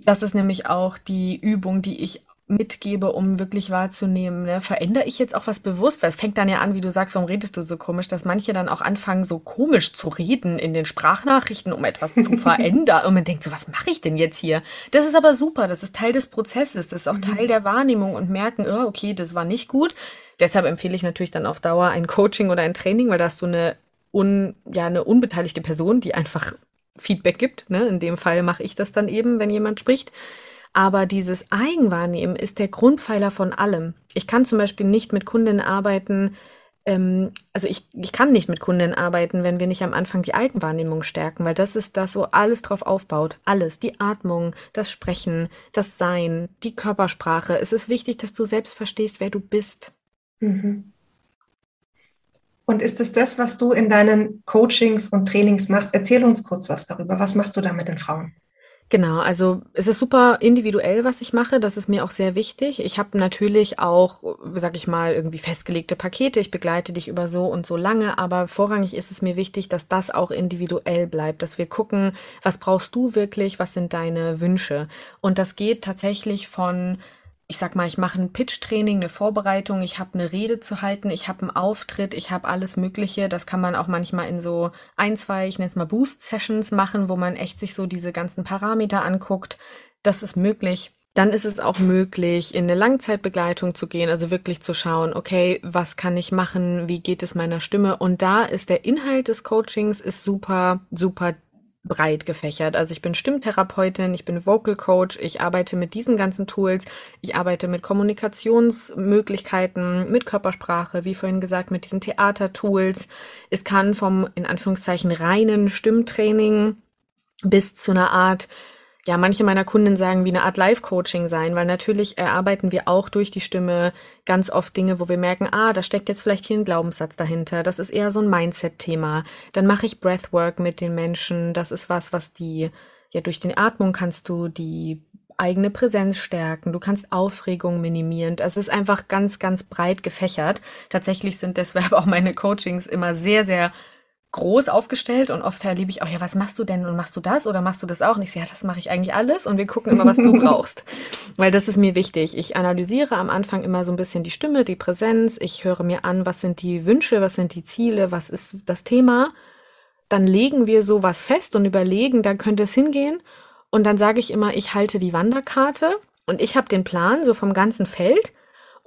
das ist nämlich auch die Übung, die ich mitgebe, um wirklich wahrzunehmen, ne? verändere ich jetzt auch was bewusst? Weil es fängt dann ja an, wie du sagst, warum redest du so komisch, dass manche dann auch anfangen, so komisch zu reden in den Sprachnachrichten, um etwas zu verändern. Und man denkt so, was mache ich denn jetzt hier? Das ist aber super, das ist Teil des Prozesses, das ist auch Teil mhm. der Wahrnehmung und merken, oh, okay, das war nicht gut. Deshalb empfehle ich natürlich dann auf Dauer ein Coaching oder ein Training, weil da hast du eine, un, ja, eine unbeteiligte Person, die einfach Feedback gibt. Ne? In dem Fall mache ich das dann eben, wenn jemand spricht. Aber dieses Eigenwahrnehmen ist der Grundpfeiler von allem. Ich kann zum Beispiel nicht mit Kundinnen arbeiten, ähm, also ich, ich kann nicht mit Kundinnen arbeiten, wenn wir nicht am Anfang die Eigenwahrnehmung stärken, weil das ist das, wo alles drauf aufbaut. Alles. Die Atmung, das Sprechen, das Sein, die Körpersprache. Es ist wichtig, dass du selbst verstehst, wer du bist. Mhm. Und ist es das, was du in deinen Coachings und Trainings machst? Erzähl uns kurz was darüber. Was machst du da mit den Frauen? Genau, also es ist super individuell, was ich mache. Das ist mir auch sehr wichtig. Ich habe natürlich auch, sag ich mal, irgendwie festgelegte Pakete. Ich begleite dich über so und so lange, aber vorrangig ist es mir wichtig, dass das auch individuell bleibt, dass wir gucken, was brauchst du wirklich, was sind deine Wünsche. Und das geht tatsächlich von ich sag mal, ich mache ein Pitch-Training, eine Vorbereitung, ich habe eine Rede zu halten, ich habe einen Auftritt, ich habe alles Mögliche. Das kann man auch manchmal in so ein, zwei, ich nenne es mal Boost-Sessions machen, wo man echt sich so diese ganzen Parameter anguckt. Das ist möglich. Dann ist es auch möglich, in eine Langzeitbegleitung zu gehen, also wirklich zu schauen, okay, was kann ich machen, wie geht es meiner Stimme? Und da ist der Inhalt des Coachings ist super, super breit gefächert. Also ich bin Stimmtherapeutin, ich bin Vocal Coach, ich arbeite mit diesen ganzen Tools, ich arbeite mit Kommunikationsmöglichkeiten, mit Körpersprache, wie vorhin gesagt, mit diesen Theatertools. Es kann vom in Anführungszeichen reinen Stimmtraining bis zu einer Art ja, manche meiner Kunden sagen, wie eine Art Live-Coaching sein, weil natürlich erarbeiten wir auch durch die Stimme ganz oft Dinge, wo wir merken, ah, da steckt jetzt vielleicht hier ein Glaubenssatz dahinter. Das ist eher so ein Mindset-Thema. Dann mache ich Breathwork mit den Menschen. Das ist was, was die ja, durch die Atmung kannst du die eigene Präsenz stärken, du kannst Aufregung minimieren. Es ist einfach ganz, ganz breit gefächert. Tatsächlich sind deshalb auch meine Coachings immer sehr, sehr groß aufgestellt und oft erlebe ich auch, ja, was machst du denn und machst du das oder machst du das auch? Und ich sage, ja, das mache ich eigentlich alles und wir gucken immer, was du brauchst. Weil das ist mir wichtig. Ich analysiere am Anfang immer so ein bisschen die Stimme, die Präsenz. Ich höre mir an, was sind die Wünsche, was sind die Ziele, was ist das Thema. Dann legen wir sowas fest und überlegen, da könnte es hingehen. Und dann sage ich immer, ich halte die Wanderkarte und ich habe den Plan so vom ganzen Feld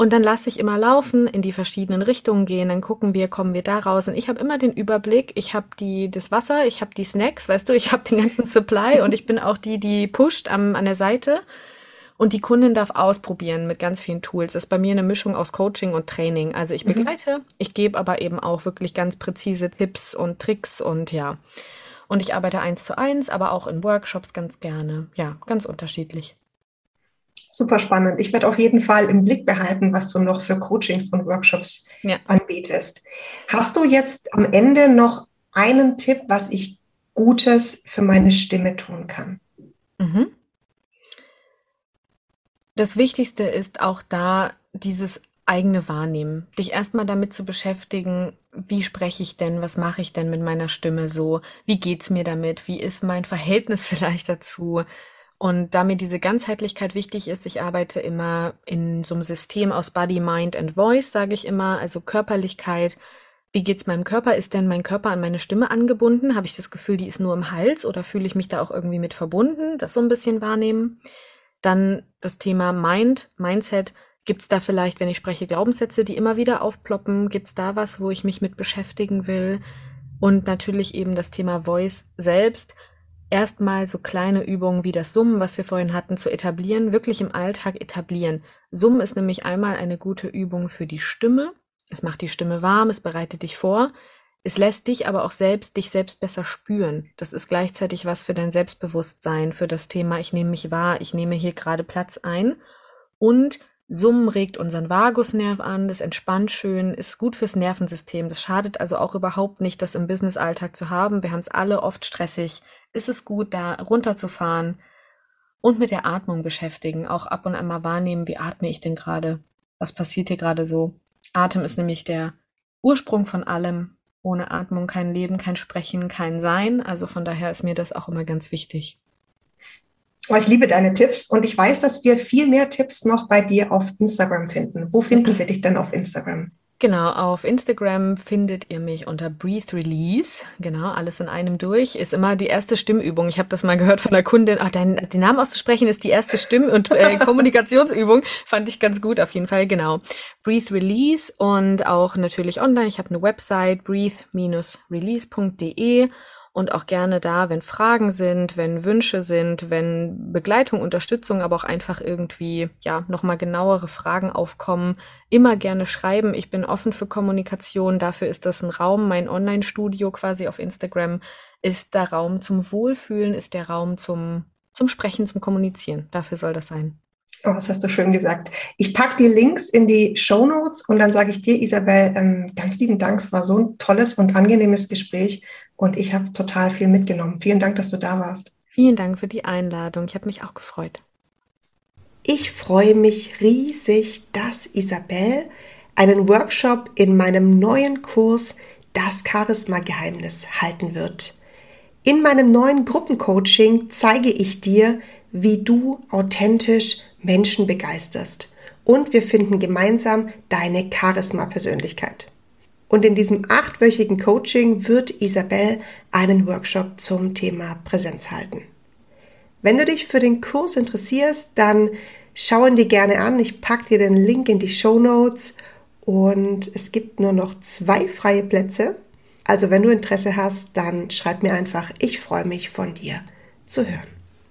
und dann lasse ich immer laufen, in die verschiedenen Richtungen gehen, dann gucken wir, kommen wir da raus. Und ich habe immer den Überblick, ich habe die das Wasser, ich habe die Snacks, weißt du, ich habe den ganzen Supply und ich bin auch die, die pusht am, an der Seite. Und die Kundin darf ausprobieren mit ganz vielen Tools. Das ist bei mir eine Mischung aus Coaching und Training. Also ich mhm. begleite, mhm. ich gebe aber eben auch wirklich ganz präzise Tipps und Tricks und ja. Und ich arbeite eins zu eins, aber auch in Workshops ganz gerne. Ja, ganz unterschiedlich. Super spannend. Ich werde auf jeden Fall im Blick behalten, was du noch für Coachings und Workshops ja. anbietest. Hast du jetzt am Ende noch einen Tipp, was ich Gutes für meine Stimme tun kann? Mhm. Das Wichtigste ist auch da dieses eigene Wahrnehmen. Dich erstmal damit zu beschäftigen, wie spreche ich denn, was mache ich denn mit meiner Stimme so, wie geht es mir damit, wie ist mein Verhältnis vielleicht dazu, und da mir diese Ganzheitlichkeit wichtig ist, ich arbeite immer in so einem System aus Body, Mind and Voice, sage ich immer, also Körperlichkeit. Wie geht's meinem Körper? Ist denn mein Körper an meine Stimme angebunden? Habe ich das Gefühl, die ist nur im Hals oder fühle ich mich da auch irgendwie mit verbunden? Das so ein bisschen wahrnehmen. Dann das Thema Mind, Mindset. Gibt's da vielleicht, wenn ich spreche, Glaubenssätze, die immer wieder aufploppen? Gibt's da was, wo ich mich mit beschäftigen will? Und natürlich eben das Thema Voice selbst erstmal so kleine Übungen wie das Summen, was wir vorhin hatten, zu etablieren, wirklich im Alltag etablieren. Summen ist nämlich einmal eine gute Übung für die Stimme. Es macht die Stimme warm, es bereitet dich vor. Es lässt dich aber auch selbst, dich selbst besser spüren. Das ist gleichzeitig was für dein Selbstbewusstsein, für das Thema, ich nehme mich wahr, ich nehme hier gerade Platz ein. Und Summen regt unseren Vagusnerv an, das entspannt schön, ist gut fürs Nervensystem. Das schadet also auch überhaupt nicht, das im Business-Alltag zu haben. Wir haben es alle oft stressig. Ist es gut, da runterzufahren und mit der Atmung beschäftigen. Auch ab und an mal wahrnehmen, wie atme ich denn gerade? Was passiert hier gerade so? Atem ist nämlich der Ursprung von allem. Ohne Atmung kein Leben, kein Sprechen, kein Sein. Also von daher ist mir das auch immer ganz wichtig. Ich liebe deine Tipps und ich weiß, dass wir viel mehr Tipps noch bei dir auf Instagram finden. Wo finden wir dich denn auf Instagram? Genau, auf Instagram findet ihr mich unter Breathe Release. Genau, alles in einem durch. Ist immer die erste Stimmübung. Ich habe das mal gehört von der Kundin. Ach, dein, den Namen auszusprechen ist die erste Stimm- und äh, Kommunikationsübung. Fand ich ganz gut auf jeden Fall. Genau. Breathe Release und auch natürlich online. Ich habe eine Website breathe-release.de und auch gerne da, wenn Fragen sind, wenn Wünsche sind, wenn Begleitung, Unterstützung, aber auch einfach irgendwie, ja, nochmal genauere Fragen aufkommen, immer gerne schreiben. Ich bin offen für Kommunikation. Dafür ist das ein Raum. Mein Online-Studio quasi auf Instagram ist der Raum zum Wohlfühlen, ist der Raum zum, zum Sprechen, zum Kommunizieren. Dafür soll das sein. Oh, das hast du schön gesagt. Ich packe die Links in die Show Notes und dann sage ich dir, Isabel, ähm, ganz lieben Dank. Es war so ein tolles und angenehmes Gespräch und ich habe total viel mitgenommen. Vielen Dank, dass du da warst. Vielen Dank für die Einladung. Ich habe mich auch gefreut. Ich freue mich riesig, dass Isabel einen Workshop in meinem neuen Kurs Das Charisma-Geheimnis halten wird. In meinem neuen Gruppencoaching zeige ich dir, wie du authentisch Menschen begeisterst und wir finden gemeinsam deine Charisma-Persönlichkeit. Und in diesem achtwöchigen Coaching wird Isabel einen Workshop zum Thema Präsenz halten. Wenn du dich für den Kurs interessierst, dann schau ihn dir gerne an. Ich packe dir den Link in die Show Notes und es gibt nur noch zwei freie Plätze. Also wenn du Interesse hast, dann schreib mir einfach, ich freue mich von dir zu hören.